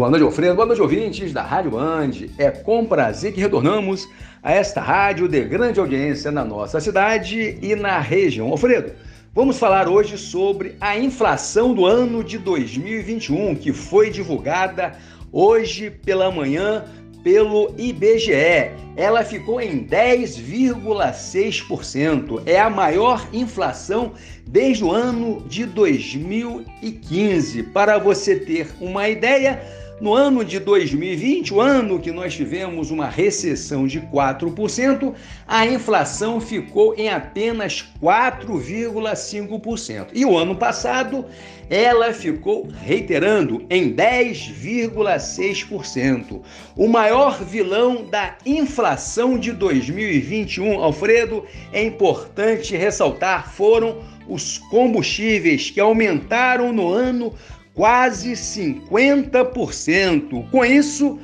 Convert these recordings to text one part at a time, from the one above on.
Boa noite, Alfredo. Boa noite, ouvintes da Rádio Band. É com prazer que retornamos a esta rádio de grande audiência na nossa cidade e na região. Alfredo, vamos falar hoje sobre a inflação do ano de 2021, que foi divulgada hoje pela manhã pelo IBGE. Ela ficou em 10,6%. É a maior inflação desde o ano de 2015. Para você ter uma ideia, no ano de 2020, o ano que nós tivemos uma recessão de 4%, a inflação ficou em apenas 4,5%. E o ano passado, ela ficou reiterando em 10,6%. O maior vilão da inflação de 2021, Alfredo, é importante ressaltar, foram os combustíveis que aumentaram no ano quase 50%. Com isso,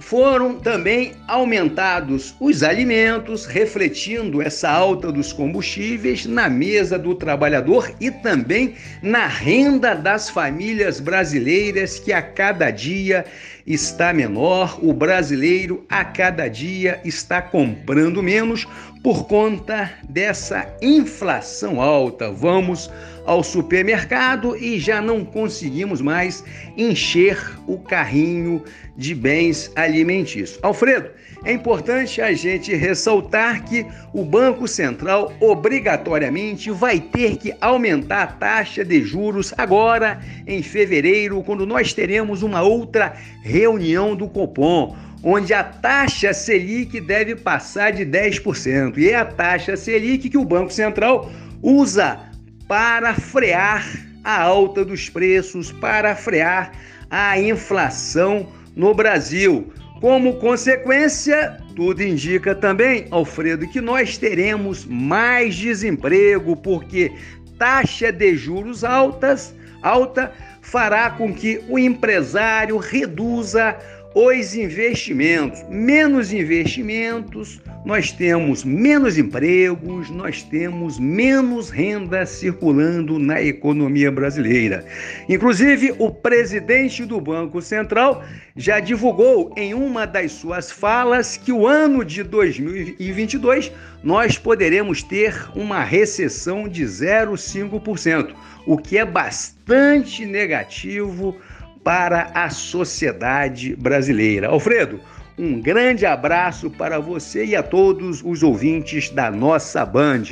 foram também aumentados os alimentos, refletindo essa alta dos combustíveis na mesa do trabalhador e também na renda das famílias brasileiras, que a cada dia está menor. O brasileiro a cada dia está comprando menos por conta dessa inflação alta. Vamos ao supermercado e já não conseguimos mais encher o carrinho de bens alimentícios. Alfredo, é importante a gente ressaltar que o Banco Central obrigatoriamente vai ter que aumentar a taxa de juros agora em fevereiro, quando nós teremos uma outra reunião do Copom onde a taxa Selic deve passar de 10%. E é a taxa Selic que o Banco Central usa para frear a alta dos preços, para frear a inflação no Brasil. Como consequência, tudo indica também, Alfredo, que nós teremos mais desemprego, porque taxa de juros altas, alta fará com que o empresário reduza os investimentos. Menos investimentos, nós temos menos empregos, nós temos menos renda circulando na economia brasileira. Inclusive, o presidente do Banco Central já divulgou em uma das suas falas que o ano de 2022 nós poderemos ter uma recessão de 0,5%, o que é bastante negativo para a sociedade brasileira. Alfredo, um grande abraço para você e a todos os ouvintes da nossa Band.